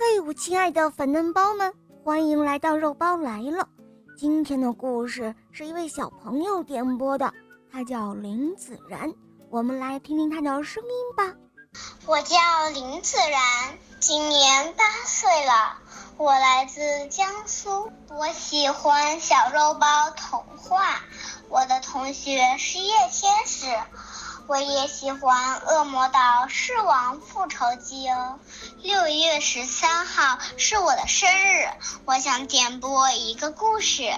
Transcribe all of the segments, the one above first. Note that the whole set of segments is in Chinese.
嘿，我亲爱的粉嫩包们，欢迎来到肉包来了。今天的故事是一位小朋友点播的，他叫林子然，我们来听听他的声音吧。我叫林子然，今年八岁了，我来自江苏，我喜欢小肉包童话。我的同学是叶天使。我也喜欢《恶魔岛狮王复仇记》哦。六月十三号是我的生日，我想点播一个故事，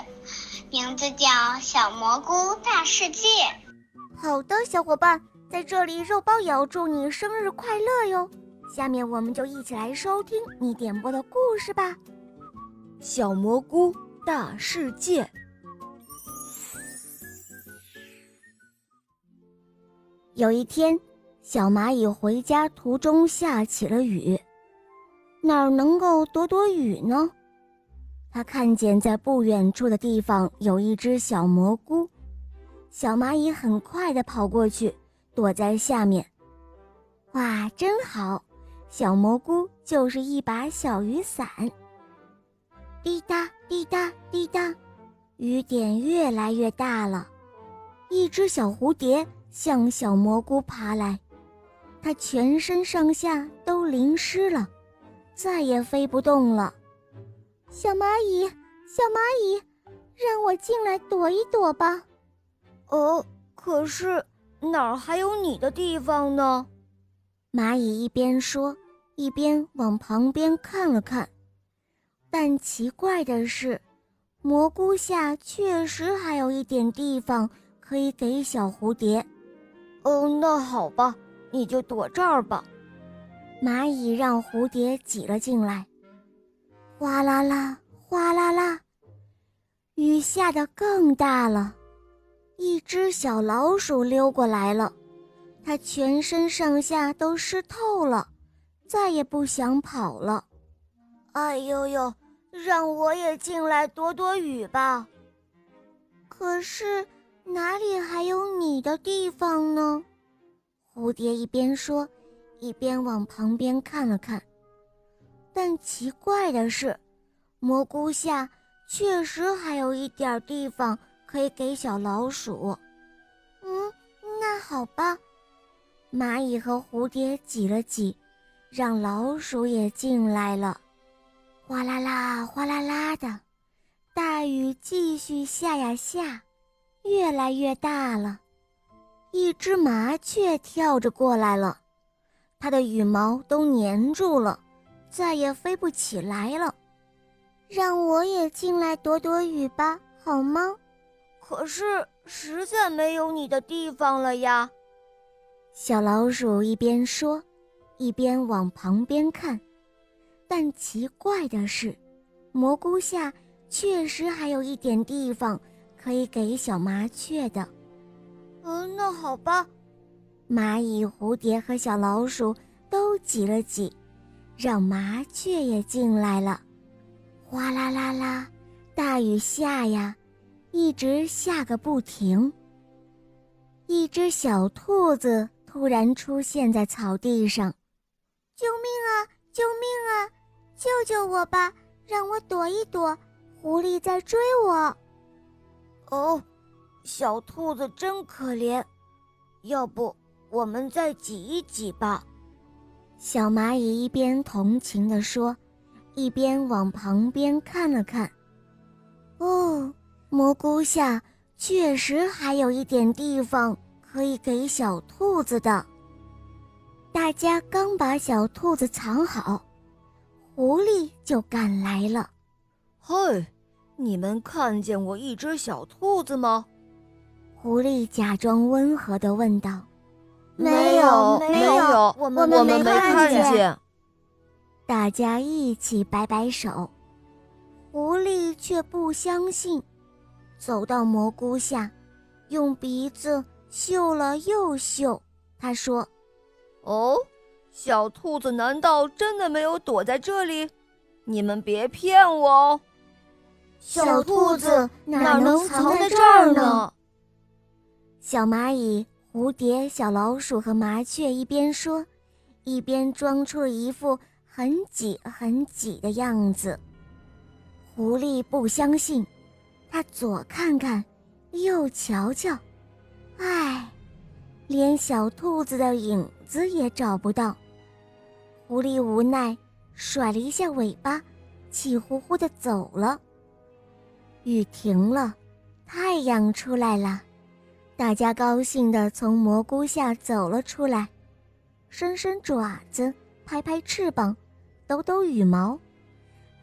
名字叫《小蘑菇大世界》。好的，小伙伴，在这里肉包也要祝你生日快乐哟。下面我们就一起来收听你点播的故事吧，《小蘑菇大世界》。有一天，小蚂蚁回家途中下起了雨，哪儿能够躲躲雨呢？它看见在不远处的地方有一只小蘑菇，小蚂蚁很快地跑过去，躲在下面。哇，真好！小蘑菇就是一把小雨伞。滴答滴答滴答，雨点越来越大了，一只小蝴蝶。向小蘑菇爬来，它全身上下都淋湿了，再也飞不动了。小蚂蚁，小蚂蚁，让我进来躲一躲吧。哦，可是哪儿还有你的地方呢？蚂蚁一边说，一边往旁边看了看。但奇怪的是，蘑菇下确实还有一点地方可以给小蝴蝶。哦，那好吧，你就躲这儿吧。蚂蚁让蝴蝶挤了进来，哗啦啦，哗啦啦，雨下得更大了。一只小老鼠溜过来了，它全身上下都湿透了，再也不想跑了。哎呦呦，让我也进来躲躲雨吧。可是。哪里还有你的地方呢？蝴蝶一边说，一边往旁边看了看。但奇怪的是，蘑菇下确实还有一点地方可以给小老鼠。嗯，那好吧。蚂蚁和蝴蝶挤了挤，让老鼠也进来了。哗啦啦，哗啦啦的，大雨继续下呀下。越来越大了，一只麻雀跳着过来了，它的羽毛都粘住了，再也飞不起来了。让我也进来躲躲雨吧，好吗？可是实在没有你的地方了呀。小老鼠一边说，一边往旁边看，但奇怪的是，蘑菇下确实还有一点地方。可以给小麻雀的，嗯，那好吧。蚂蚁、蝴蝶和小老鼠都挤了挤，让麻雀也进来了。哗啦啦啦，大雨下呀，一直下个不停。一只小兔子突然出现在草地上，“救命啊！救命啊！救救我吧！让我躲一躲，狐狸在追我。”哦，小兔子真可怜，要不我们再挤一挤吧？小蚂蚁一边同情地说，一边往旁边看了看。哦，蘑菇下确实还有一点地方可以给小兔子的。大家刚把小兔子藏好，狐狸就赶来了。嗨！你们看见过一只小兔子吗？狐狸假装温和地问道。“没有，没有，我们我们没看见。”大家一起摆摆手。狐狸却不相信，走到蘑菇下，用鼻子嗅了又嗅。他说：“哦，小兔子难道真的没有躲在这里？你们别骗我哦！”小兔子哪能藏在这儿呢？小蚂蚁、蝴蝶、小老鼠和麻雀一边说，一边装出了一副很挤很挤的样子。狐狸不相信，他左看看，右瞧瞧，唉，连小兔子的影子也找不到。狐狸无奈，甩了一下尾巴，气呼呼地走了。雨停了，太阳出来了，大家高兴地从蘑菇下走了出来，伸伸爪子，拍拍翅膀，抖抖羽毛。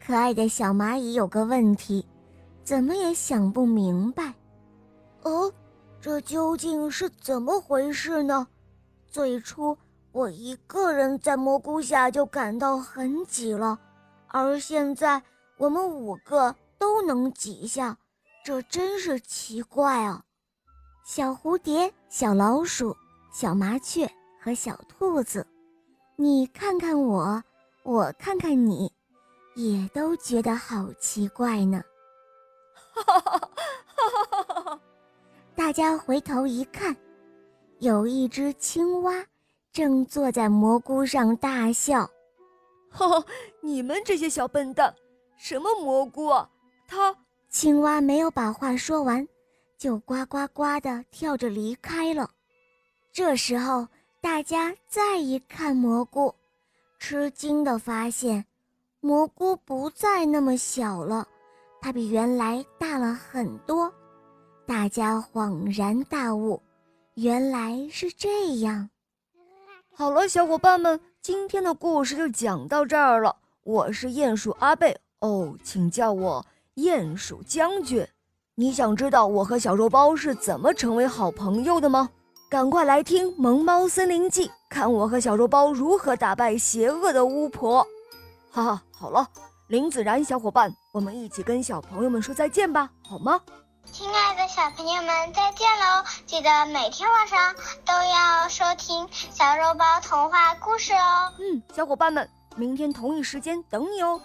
可爱的小蚂蚁有个问题，怎么也想不明白。哦，这究竟是怎么回事呢？最初我一个人在蘑菇下就感到很挤了，而现在我们五个都能挤下，这真是奇怪啊！小蝴蝶、小老鼠、小麻雀和小兔子，你看看我，我看看你。也都觉得好奇怪呢，哈哈哈哈哈！大家回头一看，有一只青蛙正坐在蘑菇上大笑。哈哈，你们这些小笨蛋，什么蘑菇啊？它……青蛙没有把话说完，就呱呱呱地跳着离开了。这时候，大家再一看蘑菇，吃惊地发现。蘑菇不再那么小了，它比原来大了很多。大家恍然大悟，原来是这样。好了，小伙伴们，今天的故事就讲到这儿了。我是鼹鼠阿贝哦，请叫我鼹鼠将军。你想知道我和小肉包是怎么成为好朋友的吗？赶快来听《萌猫森林记》，看我和小肉包如何打败邪恶的巫婆。哈哈，好了，林子然小伙伴，我们一起跟小朋友们说再见吧，好吗？亲爱的小朋友们，再见喽！记得每天晚上都要收听小肉包童话故事哦。嗯，小伙伴们，明天同一时间等你哦。